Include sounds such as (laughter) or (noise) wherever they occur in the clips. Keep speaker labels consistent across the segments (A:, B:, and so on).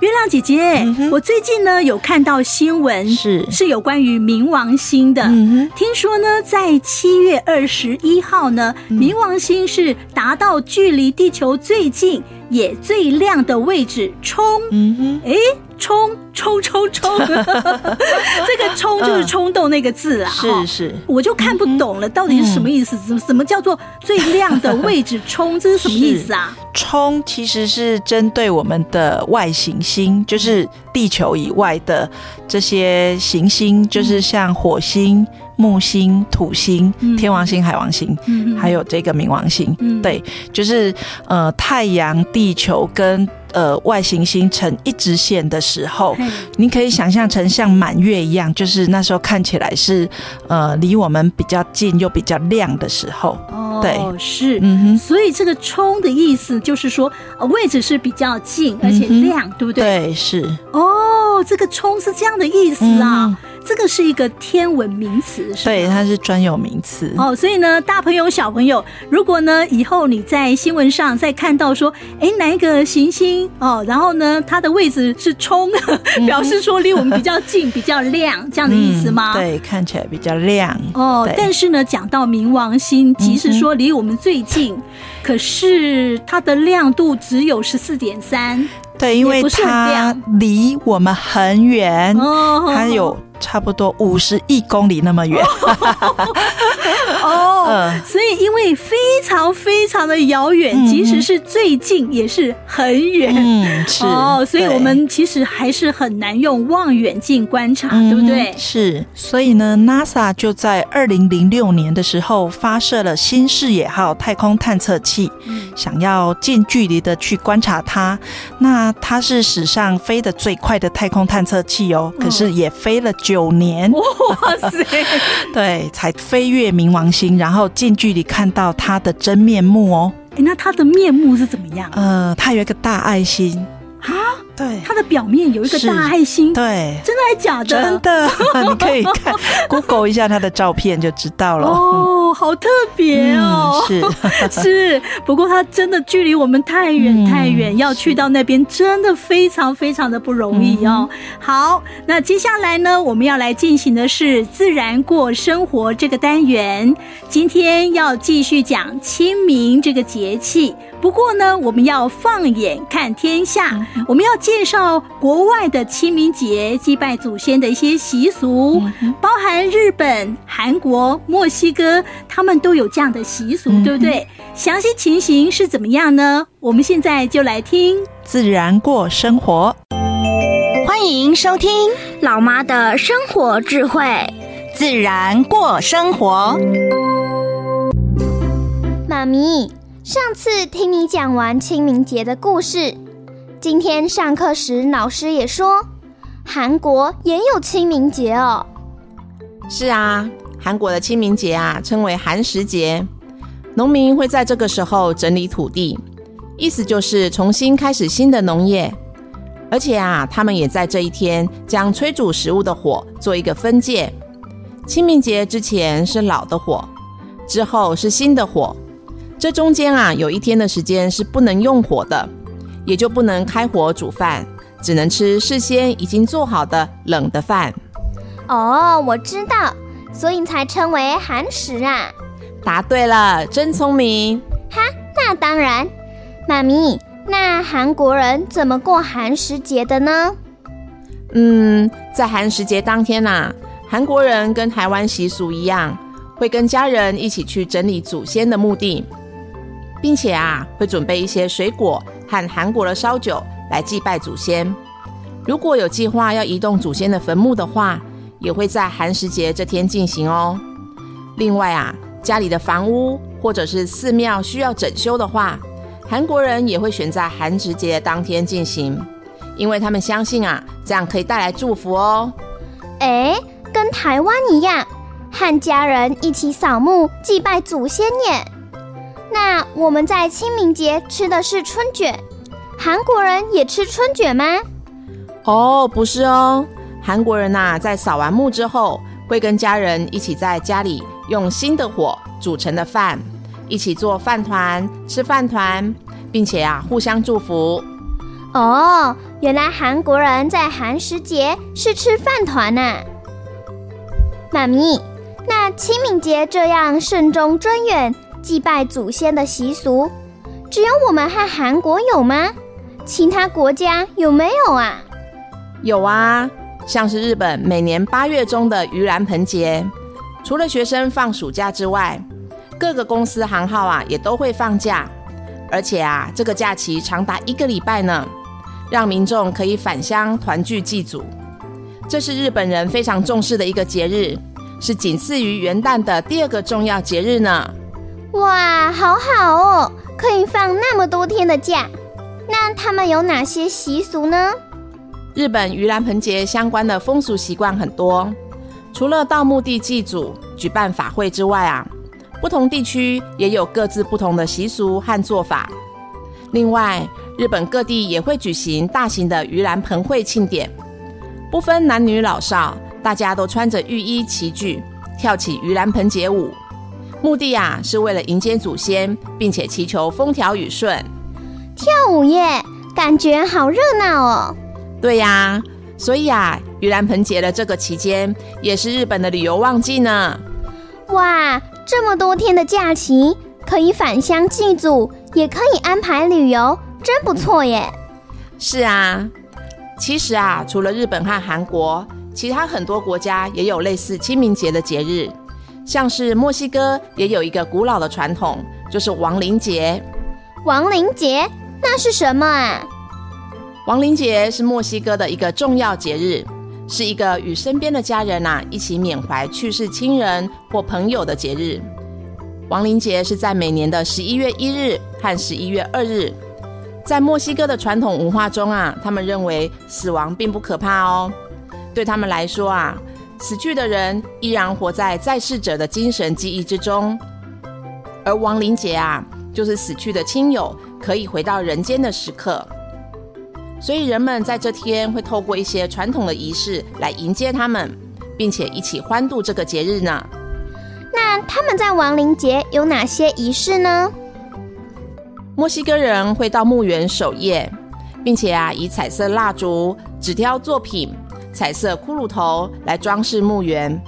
A: 月亮姐姐，嗯、我最近呢有看到新闻，是是有关于冥王星的。嗯、听说呢，在七月二十一号呢，嗯、冥王星是达到距离地球最近也最亮的位置，冲。嗯哼，哎。冲冲冲冲！这个“冲” (laughs) 就是冲动那个字啊，
B: 是是，
A: 我就看不懂了，到底是什么意思？什么什么叫做最亮的位置？冲，这是什么意思啊？(laughs)
B: 冲其实是针对我们的外行星，就是地球以外的这些行星，就是像火星、木星、土星、天王星、海王星，还有这个冥王星。对，就是呃，太阳、地球跟。呃，外行星成一直线的时候，嘿你可以想象成像满月一样，就是那时候看起来是呃离我们比较近又比较亮的时候。哦，对，
A: 是，嗯哼，所以这个“冲”的意思就是说，呃，位置是比较近而且亮，嗯、对不对？
B: 对，是。
A: 哦，这个“冲”是这样的意思啊。嗯这个是一个天文名词，是
B: 对，它是专有名词
A: 哦。所以呢，大朋友小朋友，如果呢以后你在新闻上再看到说，哎，哪一个行星哦，然后呢它的位置是冲，(laughs) (laughs) 表示说离我们比较近、比较亮，这样的意思吗？
B: 嗯、对，看起来比较亮
A: 哦。但是呢，讲到冥王星，即使说离我们最近，嗯、(laughs) 可是它的亮度只有十四点三。
B: 对，因为它离我们很远，它有。差不多五十亿公里那么远。(laughs)
A: 哦，所以因为非常非常的遥远，嗯、即使是最近也是很远，嗯，是哦，所以我们其实还是很难用望远镜观察，对，对不对？
B: 是，所以呢，NASA 就在二零零六年的时候发射了新视野号太空探测器，嗯、想要近距离的去观察它。那它是史上飞得最快的太空探测器哦，可是也飞了。九年，哇塞！(laughs) 对，才飞越冥王星，然后近距离看到他的真面目哦。
A: 哎，那他的面目是怎么样？
B: 呃，他有一个大爱心。
A: 啊，对，它的表面有一个大爱心，
B: 对，
A: 真的还是假的？
B: 真的，(laughs) 你可以看 (laughs) Google 一下它的照片就知道了。
A: 哦，好特别哦，
B: 嗯、
A: 是。(laughs) 是，不过它真的距离我们太远太远，嗯、要去到那边真的非常非常的不容易哦。嗯、好，那接下来呢，我们要来进行的是自然过生活这个单元，今天要继续讲清明这个节气。不过呢，我们要放眼看天下，我们要介绍国外的清明节祭拜祖先的一些习俗，包含日本、韩国、墨西哥，他们都有这样的习俗，对不对？详细情形是怎么样呢？我们现在就来听
B: 自然过生活。
C: 欢迎收听老妈的生活智慧，
B: 自然过生活。
C: 妈咪。上次听你讲完清明节的故事，今天上课时老师也说，韩国也有清明节哦。
D: 是啊，韩国的清明节啊称为寒食节，农民会在这个时候整理土地，意思就是重新开始新的农业。而且啊，他们也在这一天将炊煮食物的火做一个分界。清明节之前是老的火，之后是新的火。这中间啊，有一天的时间是不能用火的，也就不能开火煮饭，只能吃事先已经做好的冷的饭。
C: 哦，我知道，所以才称为寒食啊。
D: 答对了，真聪明。
C: 哈，那当然。妈咪，那韩国人怎么过寒食节的呢？
D: 嗯，在寒食节当天啊，韩国人跟台湾习俗一样，会跟家人一起去整理祖先的墓地。并且啊，会准备一些水果和韩国的烧酒来祭拜祖先。如果有计划要移动祖先的坟墓的话，也会在寒食节这天进行哦。另外啊，家里的房屋或者是寺庙需要整修的话，韩国人也会选在寒食节当天进行，因为他们相信啊，这样可以带来祝福哦。
C: 哎，跟台湾一样，和家人一起扫墓祭拜祖先耶。那我们在清明节吃的是春卷，韩国人也吃春卷吗？
D: 哦，不是哦，韩国人呐，在扫完墓之后，会跟家人一起在家里用新的火煮成的饭，一起做饭团，吃饭团，并且啊，互相祝福。
C: 哦，原来韩国人在寒食节是吃饭团呢。妈咪，那清明节这样慎终追远、祭拜祖先的习俗，只有我们和韩国有吗？其他国家有没有啊？
D: 有啊，像是日本每年八月中的盂兰盆节，除了学生放暑假之外，各个公司行号啊也都会放假，而且啊，这个假期长达一个礼拜呢。让民众可以返乡团聚祭祖，这是日本人非常重视的一个节日，是仅次于元旦的第二个重要节日呢。
C: 哇，好好哦，可以放那么多天的假。那他们有哪些习俗呢？
D: 日本盂兰盆节相关的风俗习惯很多，除了到墓地祭祖、举办法会之外啊，不同地区也有各自不同的习俗和做法。另外，日本各地也会举行大型的盂兰盆会庆典，不分男女老少，大家都穿着浴衣齐聚，跳起盂兰盆节舞。目的啊，是为了迎接祖先，并且祈求风调雨顺。
C: 跳舞耶，感觉好热闹哦。
D: 对呀，所以啊，盂兰盆节的这个期间，也是日本的旅游旺季呢。
C: 哇，这么多天的假期，可以返乡祭祖，也可以安排旅游。真不错耶！
D: 是啊，其实啊，除了日本和韩国，其他很多国家也有类似清明节的节日，像是墨西哥也有一个古老的传统，就是亡灵节。
C: 亡灵节那是什么啊？
D: 亡灵节是墨西哥的一个重要节日，是一个与身边的家人呐一起缅怀去世亲人或朋友的节日。亡灵节是在每年的十一月一日和十一月二日。在墨西哥的传统文化中啊，他们认为死亡并不可怕哦。对他们来说啊，死去的人依然活在在世者的精神记忆之中，而亡灵节啊，就是死去的亲友可以回到人间的时刻。所以人们在这天会透过一些传统的仪式来迎接他们，并且一起欢度这个节日呢。
C: 那他们在亡灵节有哪些仪式呢？
D: 墨西哥人会到墓园守夜，并且啊，以彩色蜡烛、纸雕作品、彩色骷髅头来装饰墓园，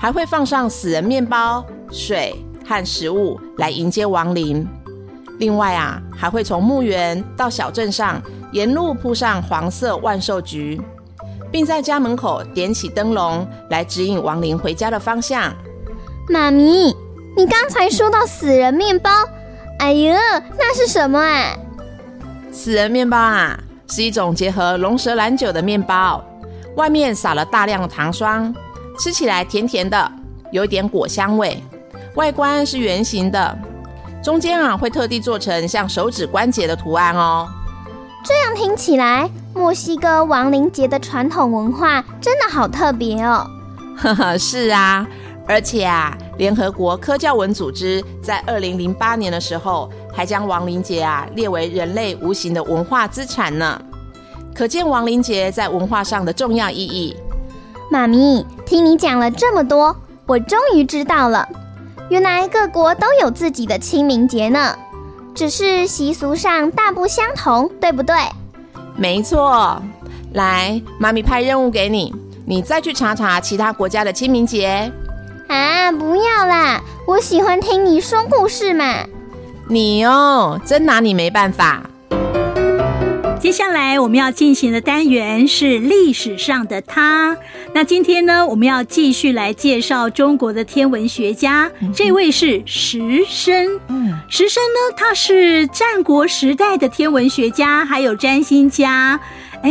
D: 还会放上死人面包、水和食物来迎接亡灵。另外啊，还会从墓园到小镇上，沿路铺上黄色万寿菊，并在家门口点起灯笼来指引亡灵回家的方向。
C: 妈咪，你刚才说到死人面包。哎呦，那是什么啊？
D: 死人面包啊，是一种结合龙舌兰酒的面包，外面撒了大量的糖霜，吃起来甜甜的，有一点果香味。外观是圆形的，中间啊会特地做成像手指关节的图案哦。
C: 这样听起来，墨西哥亡灵节的传统文化真的好特别哦。
D: 呵呵，是啊。而且啊，联合国科教文组织在二零零八年的时候，还将亡灵节啊列为人类无形的文化资产呢。可见亡灵节在文化上的重要意义。
C: 妈咪，听你讲了这么多，我终于知道了，原来各国都有自己的清明节呢，只是习俗上大不相同，对不对？
D: 没错。来，妈咪派任务给你，你再去查查其他国家的清明节。
C: 啊，不要啦！我喜欢听你说故事嘛。
D: 你哦，真拿你没办法。
A: 接下来我们要进行的单元是历史上的他。那今天呢，我们要继续来介绍中国的天文学家，嗯、这位是石生。嗯，石生呢，他是战国时代的天文学家，还有占星家。哎，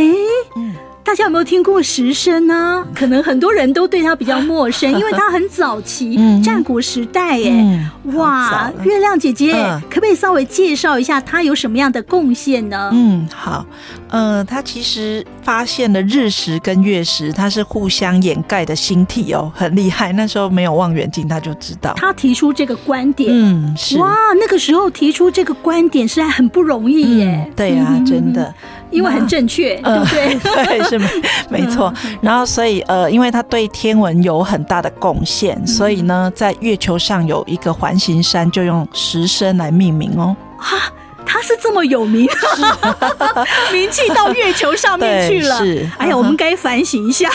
A: 嗯大家有没有听过石声呢？可能很多人都对他比较陌生，(laughs) 因为他很早期，战国时代耶。嗯、哇，月亮姐姐，嗯、可不可以稍微介绍一下他有什么样的贡献呢？
B: 嗯，好，呃，他其实发现了日食跟月食，它是互相掩盖的星体哦，很厉害。那时候没有望远镜，他就知道。
A: 他提出这个观点，
B: 嗯，是
A: 哇，那个时候提出这个观点是还很不容易耶。
B: 嗯、对、啊，真的。
A: 因为很正确，
B: 那 (laughs)
A: 对不对？
B: 呃、(laughs) 对，是没 (laughs) 没错。然后，所以呃，因为他对天文有很大的贡献，嗯、所以呢，在月球上有一个环形山，就用石声来命名哦。
A: 啊，他是这么有名，是名气到月球上面去了。是，哎呀，我们该反省一下。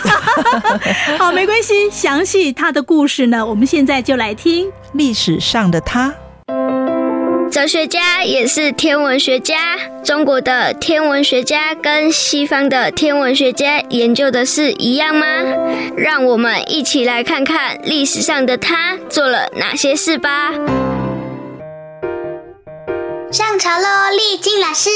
A: 好，没关系，详细他的故事呢，我们现在就来听
B: 历史上的他。
E: 哲学家也是天文学家。中国的天文学家跟西方的天文学家研究的是一样吗？让我们一起来看看历史上的他做了哪些事吧。
F: 上朝喽，丽静老师。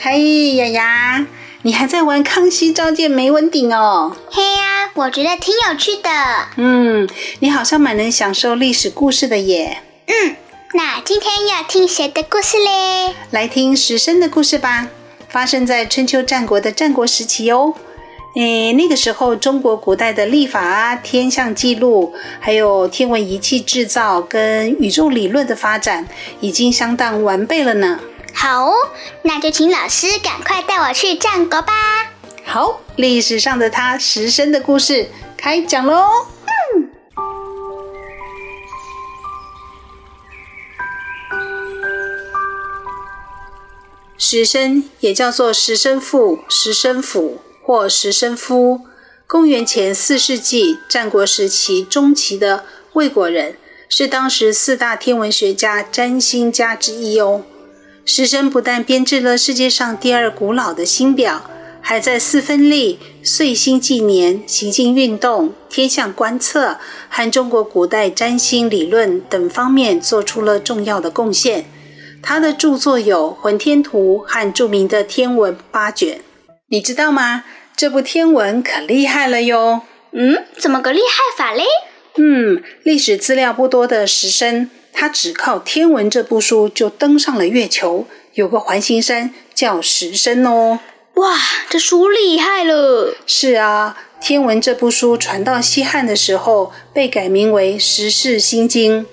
G: 嘿，雅雅，你还在玩《康熙召见梅文鼎》哦？
F: 嘿呀、啊，我觉得挺有趣的。
G: 嗯，你好像蛮能享受历史故事的耶。
F: 嗯。那今天要听谁的故事嘞？
G: 来听石生的故事吧，发生在春秋战国的战国时期哦。诶，那个时候中国古代的历法啊、天象记录，还有天文仪器制造跟宇宙理论的发展，已经相当完备了呢。
F: 好，哦那就请老师赶快带我去战国吧。
G: 好，历史上的他石生的故事开讲喽。石生也叫做石生父、石声辅或石生夫，公元前四世纪战国时期中期的魏国人，是当时四大天文学家占星家之一哦。石生不但编制了世界上第二古老的星表，还在四分历、岁星纪年、行星运动、天象观测和中国古代占星理论等方面做出了重要的贡献。他的著作有《浑天图》和著名的《天文八卷》，你知道吗？这部天文可厉害了哟！
F: 嗯，怎么个厉害法嘞？
G: 嗯，历史资料不多的石声，他只靠《天文》这部书就登上了月球，有个环形山叫石声哦。
F: 哇，这书厉害了！
G: 是啊，《天文》这部书传到西汉的时候，被改名为《时事新经》。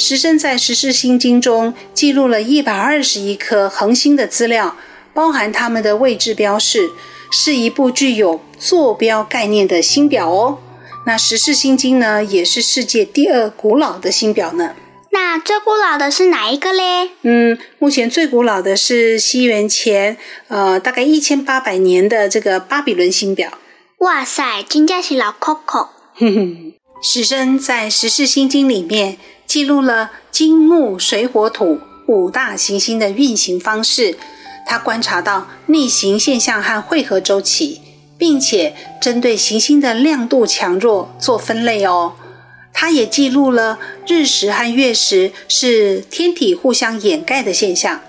G: 石声在《十四星经》中记录了一百二十一颗恒星的资料，包含它们的位置标示，是一部具有坐标概念的星表哦。那《十四星经》呢，也是世界第二古老的星表呢。
F: 那最古老的是哪一个嘞？
G: 嗯，目前最古老的是西元前呃大概一千八百年的这个巴比伦星表。
F: 哇塞，真正是老酷酷。
G: 哼哼，石声在《十四星经》里面。记录了金木水火土五大行星的运行方式，他观察到逆行现象和汇合周期，并且针对行星的亮度强弱做分类哦。他也记录了日食和月食是天体互相掩盖的现象。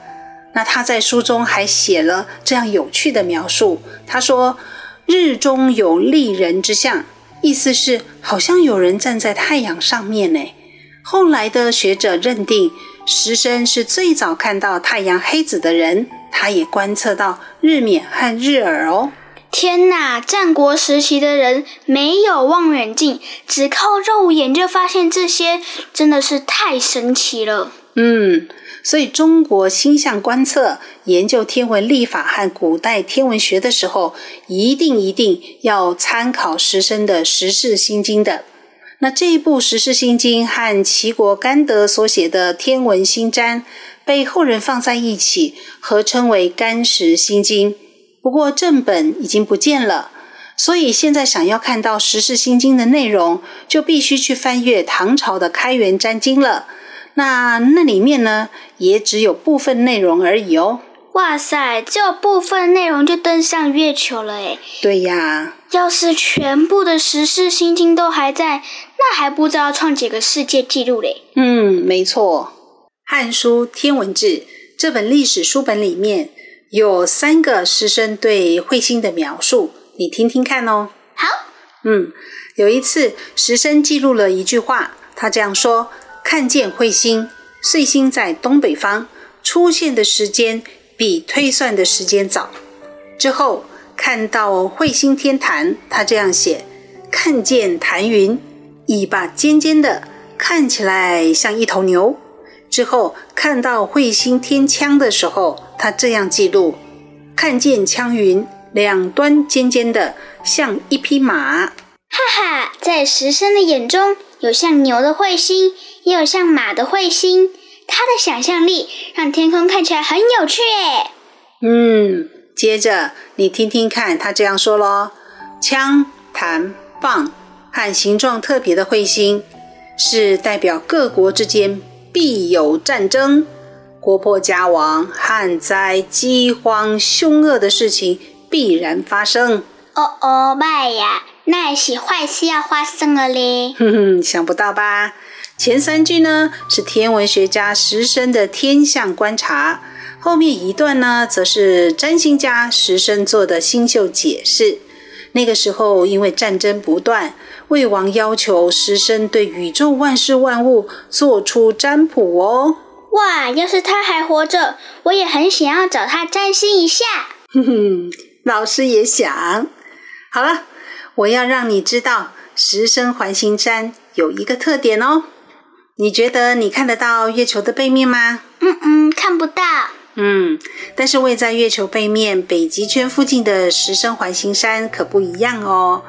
G: 那他在书中还写了这样有趣的描述，他说：“日中有立人之象，意思是好像有人站在太阳上面呢。”后来的学者认定，石生是最早看到太阳黑子的人，他也观测到日冕和日珥哦。
F: 天哪，战国时期的人没有望远镜，只靠肉眼就发现这些，真的是太神奇了。
G: 嗯，所以中国星象观测、研究天文历法和古代天文学的时候，一定一定要参考石生的《时事心经》的。那这一部《十世新经》和齐国甘德所写的《天文新占》被后人放在一起，合称为《甘石新经》。不过正本已经不见了，所以现在想要看到《十世新经》的内容，就必须去翻阅唐朝的《开元占经》了。那那里面呢，也只有部分内容而已哦。
F: 哇塞，只有部分内容就登上月球了诶。
G: 对呀。
F: 要是全部的《时事新经》都还在，那还不知道创几个世界纪录嘞。
G: 嗯，没错，《汉书·天文志》这本历史书本里面有三个师生对彗星的描述，你听听看哦。
C: 好，
G: 嗯，有一次，石生记录了一句话，他这样说：“看见彗星，彗星在东北方出现的时间比推算的时间早。”之后看到彗星天坛，他这样写：“看见坛云，尾巴尖尖的，看起来像一头牛。”之后看到彗星天枪的时候，他这样记录：“看见枪云。”两端尖尖的，像一匹马。
F: 哈哈，在石生的眼中，有像牛的彗星，也有像马的彗星。他的想象力让天空看起来很有趣诶。
G: 嗯，接着你听听看，他这样说喽：枪、弹、棒和形状特别的彗星，是代表各国之间必有战争、国破家亡、旱灾、饥荒、凶恶的事情。必然发生。
F: 哦哦，妈呀，那也是坏事要发生了嘞。
G: 哼哼，想不到吧？前三句呢是天文学家石生的天象观察，后面一段呢则是占星家石生做的星宿解释。那个时候因为战争不断，魏王要求石生对宇宙万事万物做出占卜哦。
F: 哇，要是他还活着，我也很想要找他占星一下。
G: 哼哼。老师也想，好了，我要让你知道，石生环形山有一个特点哦。你觉得你看得到月球的背面吗？
F: 嗯嗯，看不到。
G: 嗯，但是位在月球背面北极圈附近的石生环形山可不一样哦。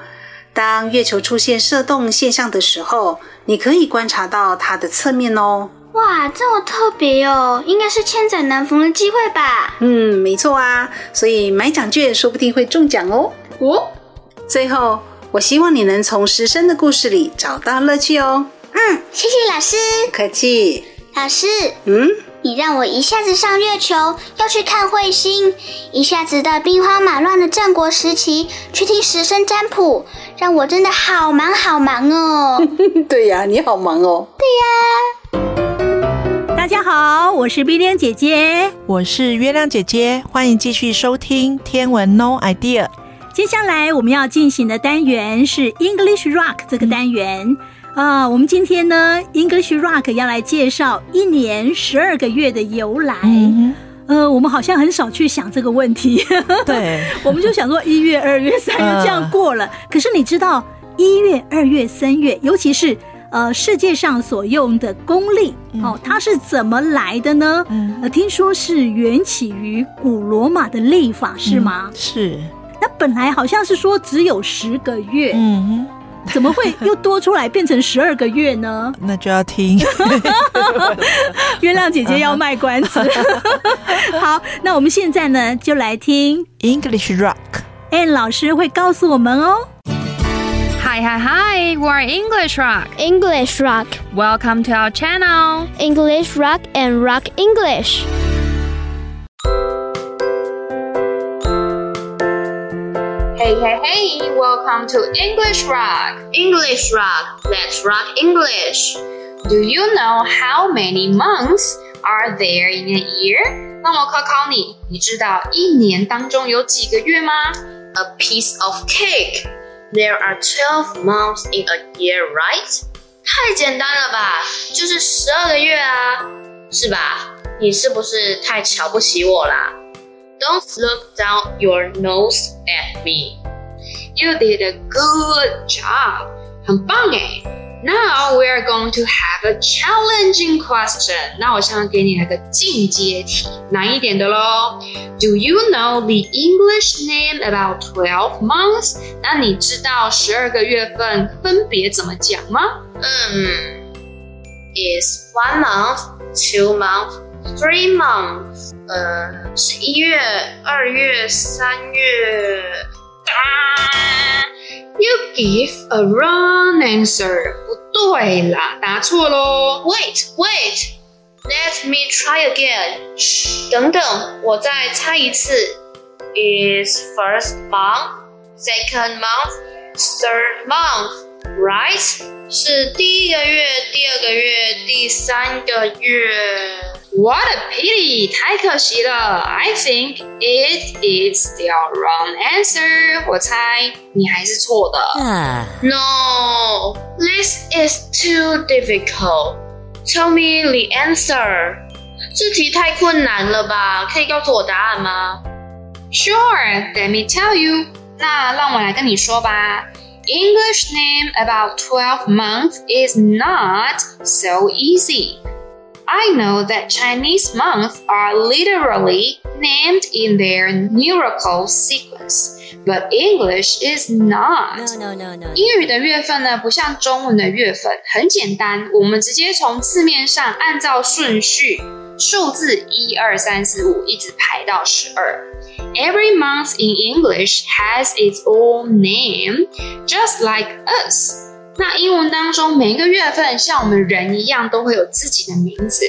G: 当月球出现射动现象的时候，你可以观察到它的侧面哦。
F: 哇，这么特别哦，应该是千载难逢的机会吧？
G: 嗯，没错啊，所以买奖券说不定会中奖哦。
F: 哦，
G: 最后，我希望你能从石生的故事里找到乐趣哦。
F: 嗯，谢谢老师。
G: 不客气。
F: 老师，
G: 嗯，
F: 你让我一下子上月球，要去看彗星，一下子到兵荒马乱的战国时期去听时生占卜，让我真的好忙好忙哦。(laughs)
G: 对呀，你好忙哦。
F: 对呀。
A: 大家好，我是碧莲姐姐，
B: 我是月亮姐姐，欢迎继续收听天文 No idea。
A: 接下来我们要进行的单元是 English Rock 这个单元呃。我们今天呢，English Rock 要来介绍一年十二个月的由来。嗯、呃，我们好像很少去想这个问题。
B: 对，(laughs) 我
A: 们就想说一月、二月、三月这样过了。呃、(laughs) 可是你知道一月、二月、三月，尤其是呃，世界上所用的公历哦，它是怎么来的呢？嗯，呃，听说是缘起于古罗马的历法，是吗？
B: 嗯，是。
A: 那本来好像是说只有十个月，嗯，怎么会又多出来变成十二个月呢？
B: 那就要听。
A: 月亮姐姐要卖关子。好，那我们现在呢，就来听
B: English Rock。
A: Ann 老师会告诉我们哦。
H: Hi, hi, hi! We're English Rock.
C: English Rock.
H: Welcome to our channel.
C: English Rock and Rock English.
H: Hey, hey, hey! Welcome to English Rock.
F: English Rock. Let's rock English.
H: Do you know how many months are there in a year? 那我考考你，你知道一年当中有几个月吗？
F: A piece of cake. There are twelve months in a year, right?
H: 太简单了吧，就是十二个月啊，是吧？你是不是太瞧不起我啦？Don't look down your nose at me. You did a good job. 很棒诶。Now we are going to have a challenging question. 那我现在给你来个进阶题，难一点的喽。Do you know the English name about twelve months? 那你知道十二个月份分别怎么讲吗？
F: 嗯，Is one month, two months, three months？呃，十一月、二月、三月。
H: 啊 You give a wrong answer. 不对啦，答错喽。
F: Wait, wait. Let me try again. 嘘，等等，我再猜一次。Is first month, second month, third month, right?
H: 是第一个月、第二个月、第三个月。 What a pity！太可惜了。I think it is the wrong answer。我猜你还是错的。No, this is too difficult. Tell me the answer。这题太困难了吧？可以告诉我答案吗？Sure, let me tell you。那让我来跟你说吧。English name about twelve months is not so easy. I know that Chinese months are literally named in their numerical sequence, but English is not.
I: No, no, no, no.
H: 英语的月份呢，不像中文的月份，很简单，我们直接从字面上按照顺序，数字一二三四五一直排到十二。Every month in English has its own name, just like us. 那英文当中每一个月份像我们人一样都会有自己的名字。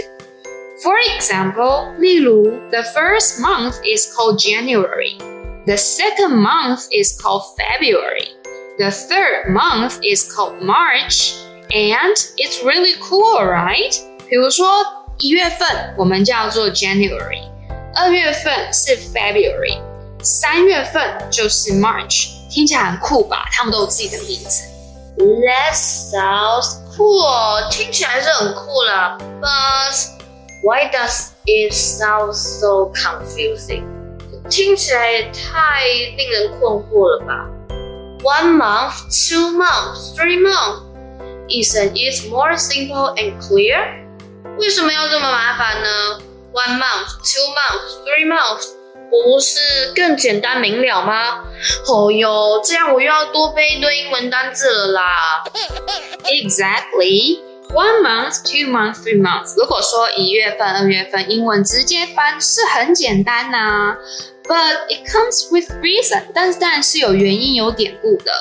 H: For example，例如，the first month is called January, the second month is called February, the third month is called March, and it's really cool, right? 比如说一月份我们叫做 January，二月份是 February，三月份就是 March，听起来很酷吧？他们都有自己的名字。 That sounds cool，听起来是很酷了。But why does it sound so confusing？听起来也太令人困惑了吧？One month, two months, three months. Isn't it more simple and clear？为什么要这么麻烦呢？One month, two months, three months. 不是更简单明了吗？哦哟，这样我又要多背一堆英文单字了啦。Exactly, one month, two months, three months。如果说一月份、二月份，英文直接翻是很简单呐、啊。But it comes with reason，但是当然是有原因、有典故的。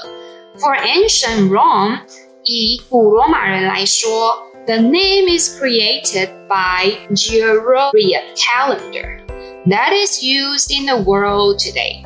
H: For ancient Rome，以古罗马人来说，the name is created by Gregorian calendar。 that is used in the world today.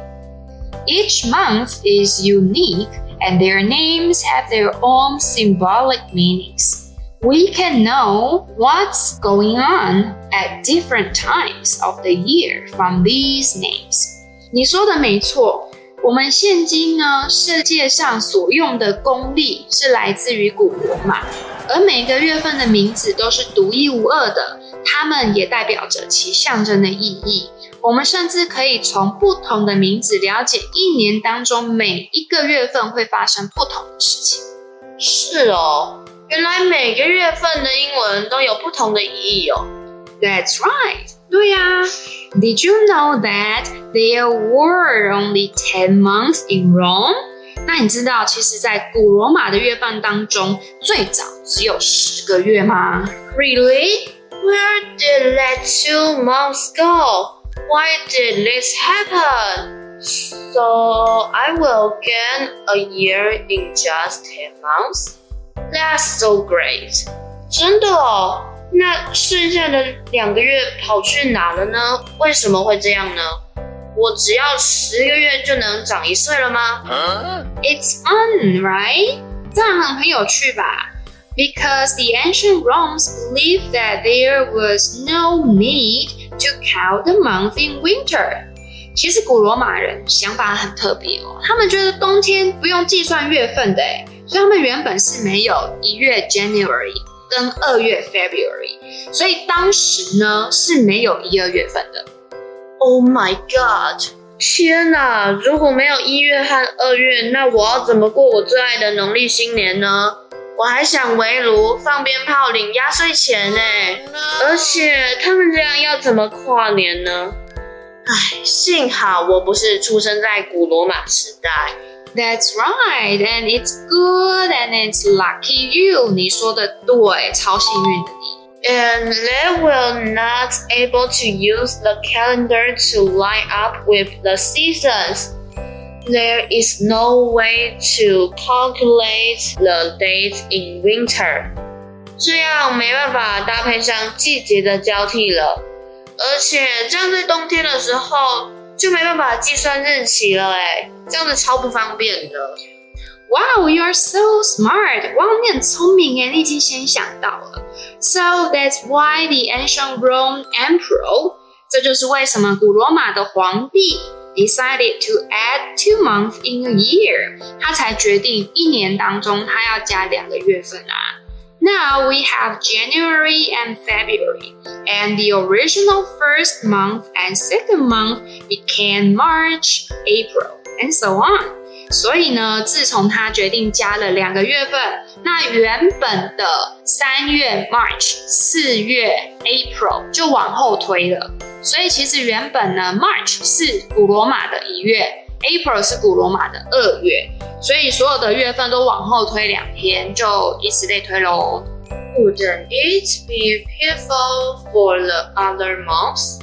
H: Each month is unique and their names have their own symbolic meanings. We can know what's going on at different times of the year from these names. 你说的没错，我们现今呢，世界上所用的公历是来自于古罗马，而每个月份的名字都是独一无二的。 它们也代表着其象征的意义。我们甚至可以从不同的名字了解一年当中每一个月份会发生不同的事情。是哦，原来每个月份的英文都有不同的意义哦。That's right，对呀。Did you know that there were only ten months in Rome？那你知道，其实，在古罗马的月份当中，最早只有十个月吗 ？Really？Where did that two months go? Why did this happen? So I will gain a year in just ten months? That's so great. 真的哦，那剩下的两个月跑去哪了呢？为什么会这样呢？我只要十个月就能长一岁了吗？It's fun, right? 这样很很有趣吧 ？because the ancient Romans believed that there was no need to count the month in winter。其实古罗马人想法很特别哦，他们觉得冬天不用计算月份的诶，所以他们原本是没有一月 January 跟二月 February，所以当时呢是没有一二月份的。Oh my God！天哪，如果没有一月和二月，那我要怎么过我最爱的农历新年呢？我还想围炉放鞭炮领压岁钱呢，而且他们这样要怎么跨年呢？唉，幸好我不是出生在古罗马时代。That's right, and it's good, and it's lucky you。你说的对，超幸运的你。And they will not able to use the calendar to line up with the seasons. There is no way to calculate the dates in winter. 这样没办法搭配上季节的交替了，而且这样在冬天的时候就没办法计算日期了，哎，这样子超不方便的。 Wow, you're so smart! 哇，你很聪明耶，你已经先想到了。So that's why the ancient Rome emperor，这就是为什么古罗马的皇帝 decided to add two months in a year，他才决定一年当中他要加两个月份啊。Now we have January and February, and the original first month and second month became March, April, and so on. 所以呢，自从他决定加了两个月份，那原本的三月 March、四月 April 就往后推了。所以其实原本呢，March 是古罗马的一月，April 是古罗马的二月，所以所有的月份都往后推两天，就以此类推喽。Wouldn't it be pitiful for the other months？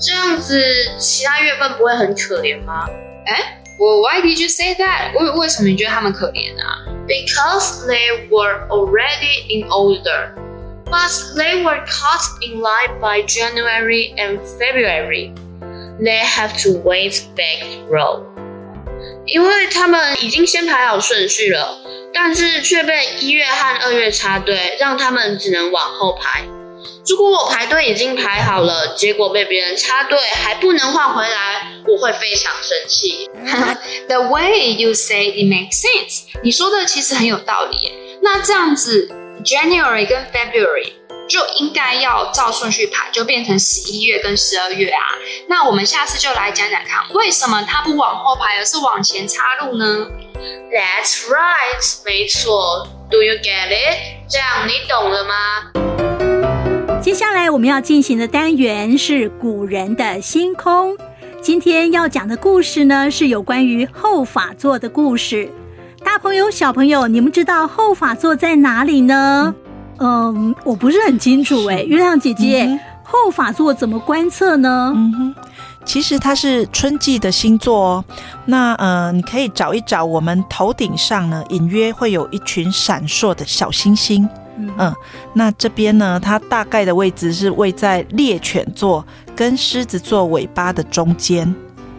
H: 这样子，其他月份不会很可怜吗？哎 ？Well, why did you say that? 为为什么你觉得他们可怜啊？Because they were already in order, but they were caught in line by January and February. They have to wait back row. 因为他们已经先排好顺序了，但是却被一月和二月插队，让他们只能往后排。 如果我排队已经排好了，结果被别人插队，还不能换回来，我会非常生气。(laughs) The way you say it makes sense，你说的其实很有道理耶。那这样子，January 跟 February 就应该要照顺序排，就变成十一月跟十二月啊。那我们下次就来讲讲看，为什么它不往后排，而是往前插入呢？That's right，没错。Do you get it？这样你懂了吗？
A: 接下来我们要进行的单元是古人的星空。今天要讲的故事呢，是有关于后法座的故事。大朋友、小朋友，你们知道后法座在哪里呢？嗯，我不是很清楚哎。月亮姐姐，嗯、后法座怎么观测呢？
B: 嗯哼，其实它是春季的星座哦。那呃，你可以找一找，我们头顶上呢，隐约会有一群闪烁的小星星。嗯，那这边呢，它大概的位置是位在猎犬座跟狮子座尾巴的中间。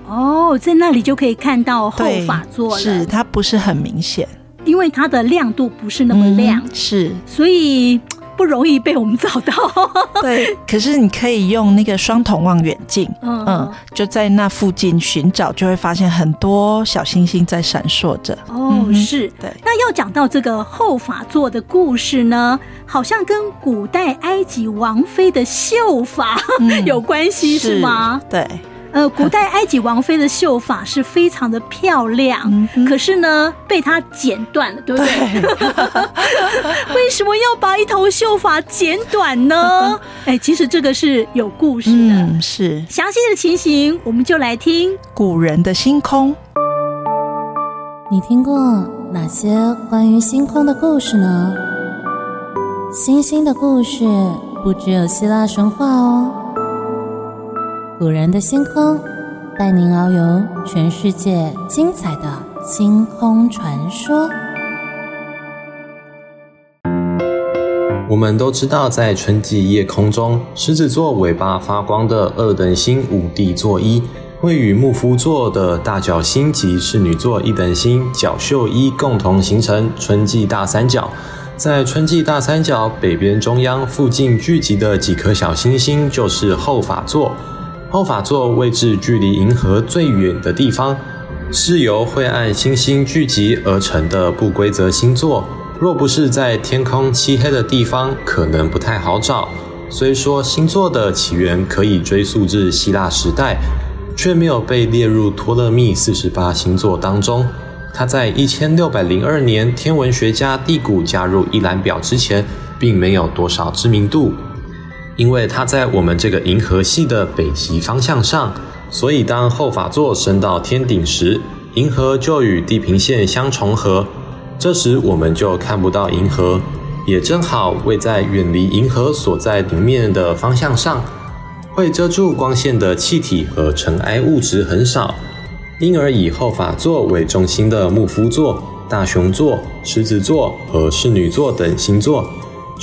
A: 哦，在那里就可以看到后法座了。
B: 是，它不是很明显，
A: 因为它的亮度不是那么亮。
B: 嗯、是，
A: 所以。不容易被我们找到，(laughs)
B: 对。可是你可以用那个双筒望远镜，嗯，嗯，就在那附近寻找，就会发现很多小星星在闪烁着。
A: 哦，是，
B: 对。
A: 那要讲到这个后法座的故事呢，好像跟古代埃及王妃的秀发、嗯、(laughs) 有关系，是吗？
B: 对。
A: 呃，古代埃及王妃的秀发是非常的漂亮，嗯、可是呢，被她剪断了，对不对？对 (laughs) 为什么要把一头秀发剪短呢？(laughs) 哎，其实这个是有故事的，
B: 嗯、是
A: 详细的情形，我们就来听
B: 古人的星空。
I: 你听过哪些关于星空的故事呢？星星的故事不只有希腊神话哦。古人的星空，带您遨游全世界精彩的星空传说。
J: 我们都知道，在春季夜空中，狮子座尾巴发光的二等星五帝座一，会与牧夫座的大角星及侍女座一等星角宿一共同形成春季大三角。在春季大三角北边中央附近聚集的几颗小星星，就是后法座。后法座位置距离银河最远的地方，是由晦暗星星聚集而成的不规则星座。若不是在天空漆黑的地方，可能不太好找。虽说星座的起源可以追溯至希腊时代，却没有被列入托勒密四十八星座当中。它在一千六百零二年天文学家第谷加入一览表之前，并没有多少知名度。因为它在我们这个银河系的北极方向上，所以当后法座升到天顶时，银河就与地平线相重合，这时我们就看不到银河，也正好位在远离银河所在平面的方向上，会遮住光线的气体和尘埃物质很少，因而以后法座为中心的牧夫座、大熊座、狮子座和侍女座等星座。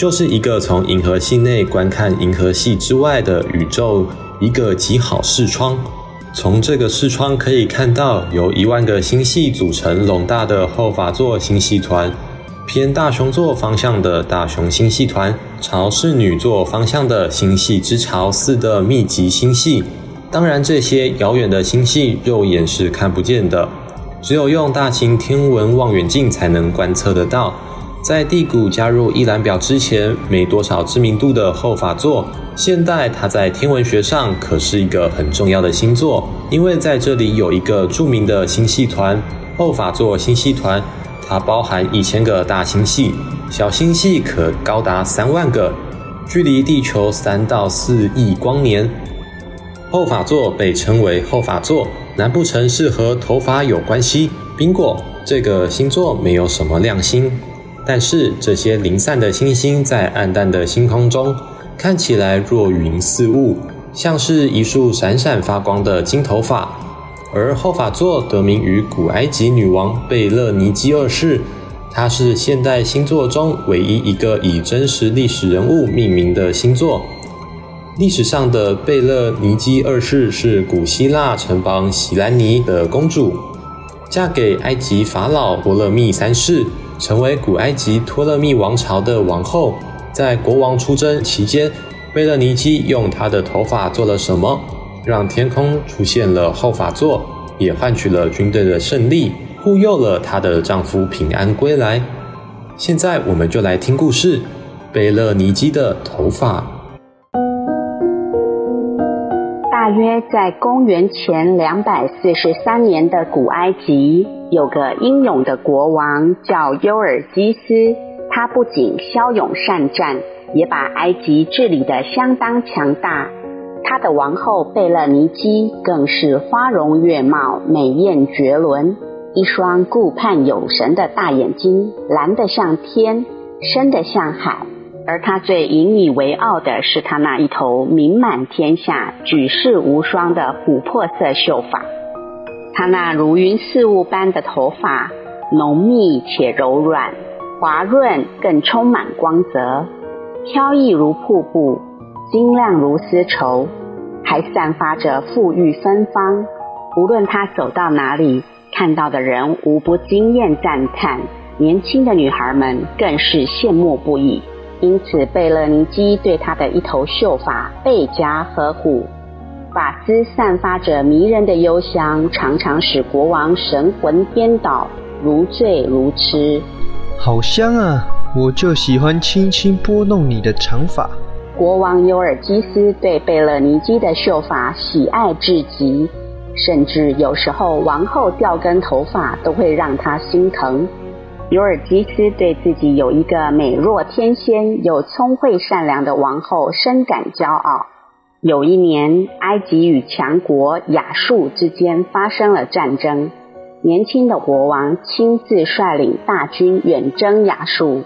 J: 就是一个从银河系内观看银河系之外的宇宙一个极好视窗。从这个视窗可以看到，由一万个星系组成隆大的后法座星系团，偏大熊座方向的大熊星系团，朝侍女座方向的星系之潮四的密集星系。当然，这些遥远的星系肉眼是看不见的，只有用大型天文望远镜才能观测得到。在地谷加入一览表之前，没多少知名度的后法座，现代它在天文学上可是一个很重要的星座，因为在这里有一个著名的星系团——后法座星系团，它包含一千个大星系，小星系可高达三万个，距离地球三到四亿光年。后法座被称为后法座，难不成是和头发有关系？Bingo，这个星座没有什么亮星。但是这些零散的星星在暗淡的星空中看起来若云似雾，像是一束闪闪发光的金头发。而后法座得名于古埃及女王贝勒尼基二世，她是现代星座中唯一一个以真实历史人物命名的星座。历史上的贝勒尼基二世是古希腊城邦席兰尼的公主，嫁给埃及法老托勒密三世。成为古埃及托勒密王朝的王后，在国王出征期间，贝勒尼基用她的头发做了什么，让天空出现了后法座，也换取了军队的胜利，护佑了她的丈夫平安归来。现在我们就来听故事：贝勒尼基的头
K: 发。约在公元前两百四十三年的古埃及，有个英勇的国王叫尤尔基斯。他不仅骁勇善战，也把埃及治理得相当强大。他的王后贝勒尼基更是花容月貌、美艳绝伦，一双顾盼有神的大眼睛，蓝得像天，深得像海。而他最引以为傲的是他那一头名满天下、举世无双的琥珀色秀发。他那如云似雾般的头发，浓密且柔软，滑润更充满光泽，飘逸如瀑布，晶亮如丝绸，还散发着馥郁芬芳。无论他走到哪里，看到的人无不惊艳赞叹，年轻的女孩们更是羡慕不已。因此，贝勒尼基对他的一头秀发倍加呵护，发丝散发着迷人的幽香，常常使国王神魂颠倒，如醉如痴。
L: 好香啊！我就喜欢轻轻拨弄你的长发。
K: 国王尤尔基斯对贝勒尼基的秀发喜爱至极，甚至有时候王后掉根头发都会让他心疼。尤尔基斯对自己有一个美若天仙又聪慧善良的王后深感骄傲。有一年，埃及与强国亚述之间发生了战争，年轻的国王亲自率领大军远征亚述。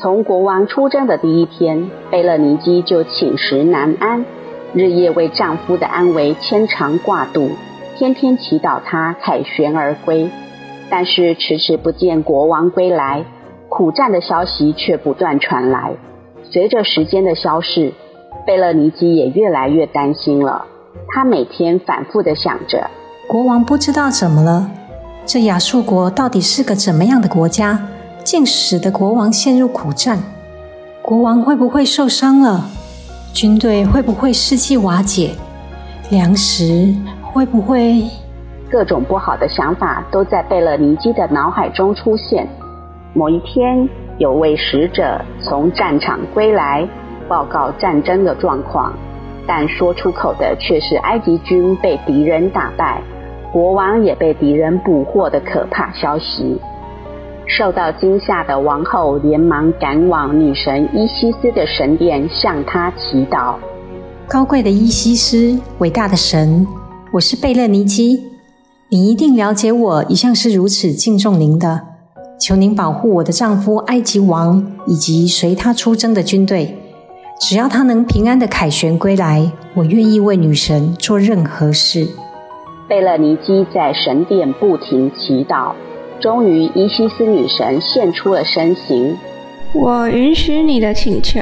K: 从国王出征的第一天，贝勒尼基就寝食难安，日夜为丈夫的安危牵肠挂肚，天天祈祷他凯旋而归。但是迟迟不见国王归来，苦战的消息却不断传来。随着时间的消逝，贝勒尼基也越来越担心了。他每天反复地想着：
M: 国王不知道怎么了，这亚述国到底是个怎么样的国家，竟使得国王陷入苦战？国王会不会受伤了？军队会不会士气瓦解？粮食会不会……
K: 各种不好的想法都在贝勒尼基的脑海中出现。某一天，有位使者从战场归来，报告战争的状况，但说出口的却是埃及军被敌人打败，国王也被敌人捕获的可怕消息。受到惊吓的王后连忙赶往女神伊西斯的神殿，向她祈祷：“
M: 高贵的伊西斯，伟大的神，我是贝勒尼基。”你一定了解我一向是如此敬重您的，求您保护我的丈夫埃及王以及随他出征的军队。只要他能平安的凯旋归来，我愿意为女神做任何事。
K: 贝勒尼基在神殿不停祈祷，终于伊西斯女神现出了身形。
N: 我允许你的请求，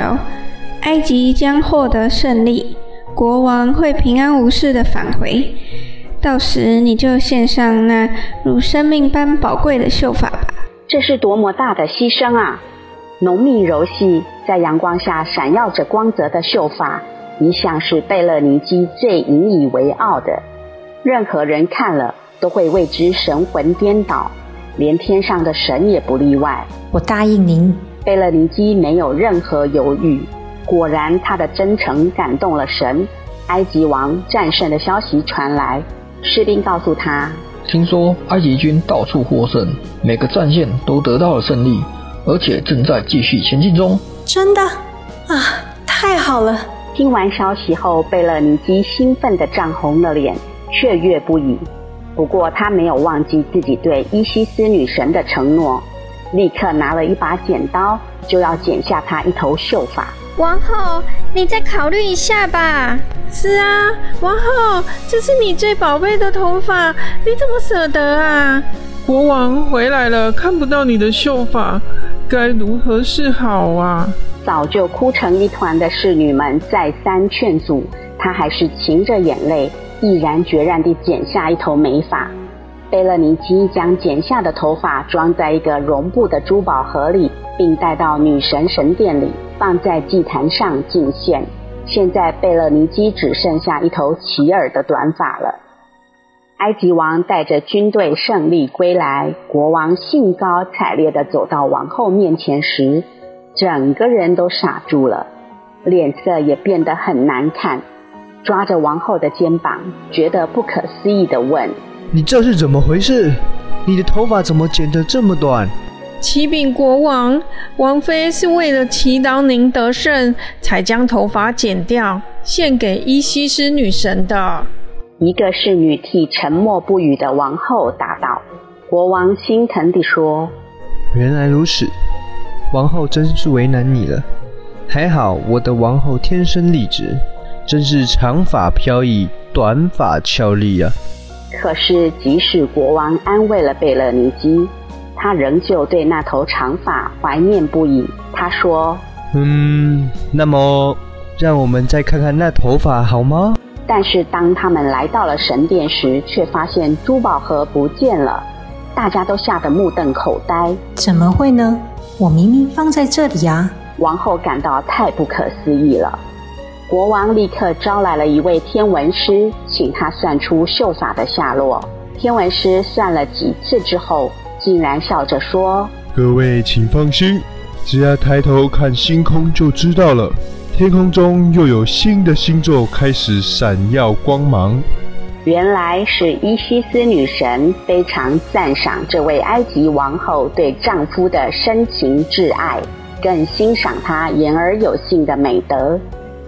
N: 埃及将获得胜利，国王会平安无事的返回。到时你就献上那如生命般宝贵的秀发吧。
K: 这是多么大的牺牲啊！浓密柔细，在阳光下闪耀着光泽的秀发，一向是贝勒尼基最引以为傲的。任何人看了都会为之神魂颠倒，连天上的神也不例外。
M: 我答应您。
K: 贝勒尼基没有任何犹豫。果然，他的真诚感动了神。埃及王战胜的消息传来，士兵告诉他：“
L: 听说埃及军到处获胜，每个战线都得到了胜利，而且正在继续前进中。”
M: 真的啊，太好了！
K: 听完消息后，贝勒尼基兴奋的涨红了脸，雀跃不已。不过，他没有忘记自己对伊西斯女神的承诺，立刻拿了一把剪刀，就要剪下她一头秀发。
F: 王后，你再考虑一下吧。
N: 是啊，王后，这是你最宝贝的头发，你怎么舍得啊？
O: 国王回来了，看不到你的秀发，该如何是好啊？
K: 早就哭成一团的侍女们再三劝阻，她还是噙着眼泪，毅然决然地剪下一头美发。贝勒尼基将剪下的头发装在一个绒布的珠宝盒里，并带到女神神殿里。放在祭坛上敬献。现在贝勒尼基只剩下一头齐耳的短发了。埃及王带着军队胜利归来，国王兴高采烈地走到王后面前时，整个人都傻住了，脸色也变得很难看，抓着王后的肩膀，觉得不可思议地问：“
L: 你这是怎么回事？你的头发怎么剪得这么短？”
N: 启禀国王，王妃是为了祈祷您得胜，才将头发剪掉，献给伊西斯女神的。
K: 一个侍女替沉默不语的王后答道。国王心疼地说：“
L: 原来如此，王后真是为难你了。还好我的王后天生丽质，真是长发飘逸，短发俏丽啊。”
K: 可是，即使国王安慰了贝勒尼基。他仍旧对那头长发怀念不已。他说：“
L: 嗯，那么让我们再看看那头发好吗？”
K: 但是当他们来到了神殿时，却发现珠宝盒不见了，大家都吓得目瞪口呆。
M: 怎么会呢？我明明放在这里呀！
K: 王后感到太不可思议了。国王立刻招来了一位天文师，请他算出秀法的下落。天文师算了几次之后，竟然笑着说：“
P: 各位请放心，只要抬头看星空就知道了。天空中又有新的星座开始闪耀光芒。
K: 原来是伊西斯女神非常赞赏这位埃及王后对丈夫的深情挚爱，更欣赏她言而有信的美德。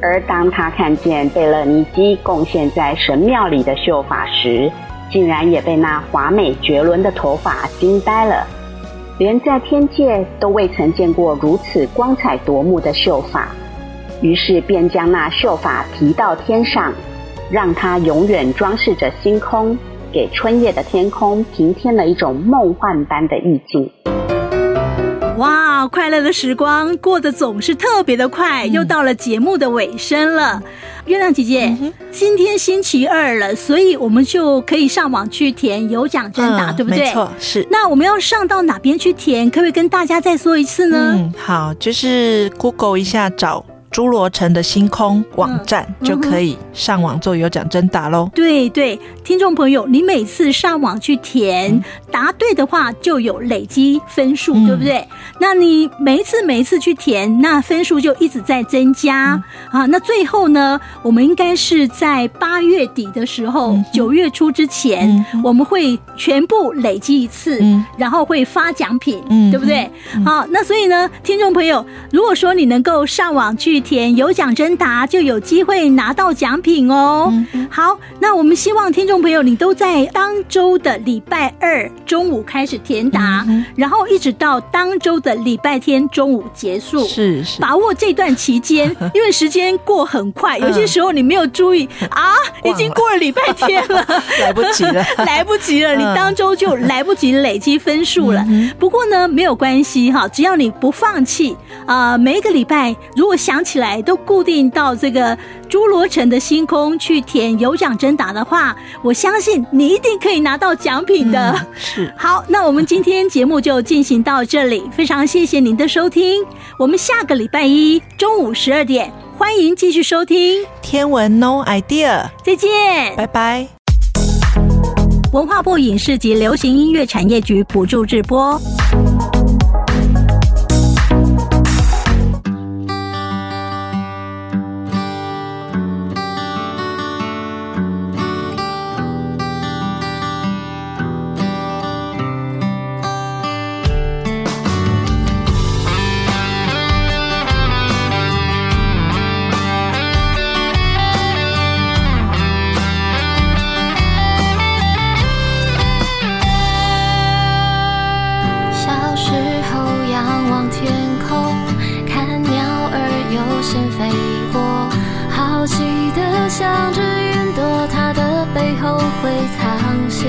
K: 而当他看见贝勒尼基贡献在神庙里的秀发时，竟然也被那华美绝伦的头发惊呆了，连在天界都未曾见过如此光彩夺目的秀发，于是便将那秀发提到天上，让它永远装饰着星空，给春夜的天空平添了一种梦幻般的意境。
A: 哇，快乐的时光过得总是特别的快，嗯、又到了节目的尾声了。月亮姐姐，嗯、今天星期二了，所以我们就可以上网去填有奖征答，嗯、对不对？
B: 没错，是。
A: 那我们要上到哪边去填？可不可以跟大家再说一次呢？
B: 嗯，好，就是 Google 一下找。诸罗城的星空网站就可以上网做有奖征答喽。
A: 对对，听众朋友，你每次上网去填答对的话，就有累积分数，对不对？那你每一次每一次去填，那分数就一直在增加啊。那最后呢，我们应该是在八月底的时候，九月初之前，我们会全部累积一次，然后会发奖品，对不对？好，那所以呢，听众朋友，如果说你能够上网去。填有奖征答就有机会拿到奖品哦。嗯、好，那我们希望听众朋友你都在当周的礼拜二中午开始填答，嗯、然后一直到当周的礼拜天中午结束。
B: 是是，
A: 把握这段期间，(laughs) 因为时间过很快，有些时候你没有注意啊，已经过了礼拜天了，(laughs)
B: 来不及了，(laughs)
A: 来不及了，你当周就来不及累积分数了。不过呢，没有关系哈，只要你不放弃啊、呃，每一个礼拜如果想。起来都固定到这个侏罗城的星空去填有奖征答的话，我相信你一定可以拿到奖品的。
B: 嗯、(laughs) 是。
A: 好，那我们今天节目就进行到这里，非常谢谢您的收听。我们下个礼拜一中午十二点，欢迎继续收听《
B: 天文 No Idea》。
A: 再见，
B: 拜拜。
A: 文化部影视及流行音乐产业局补助直播。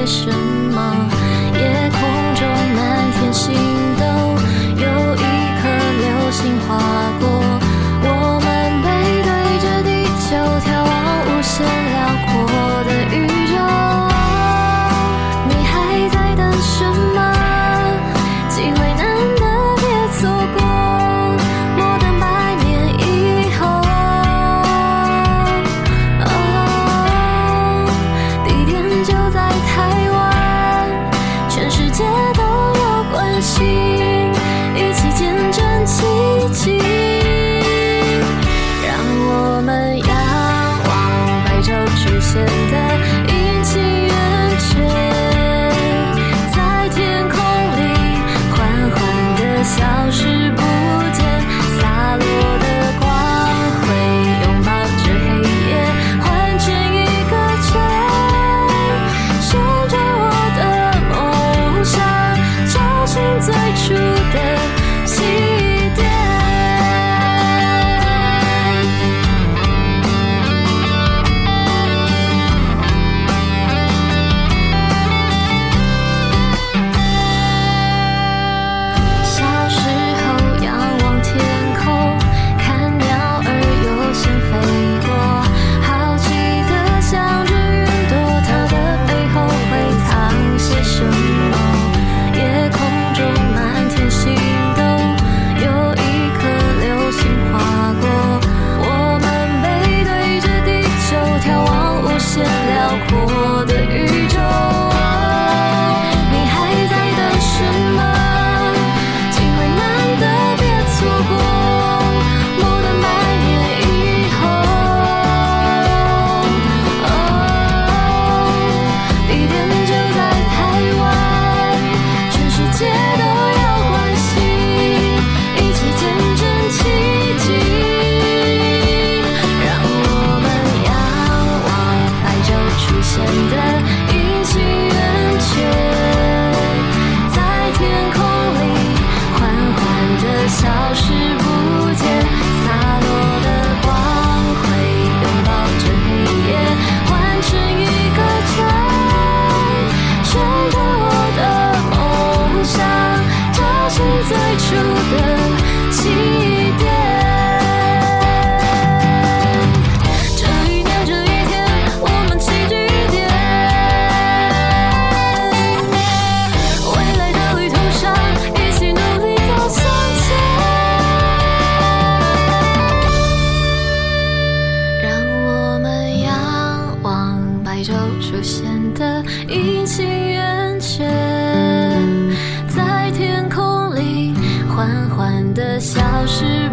Q: 什么。消失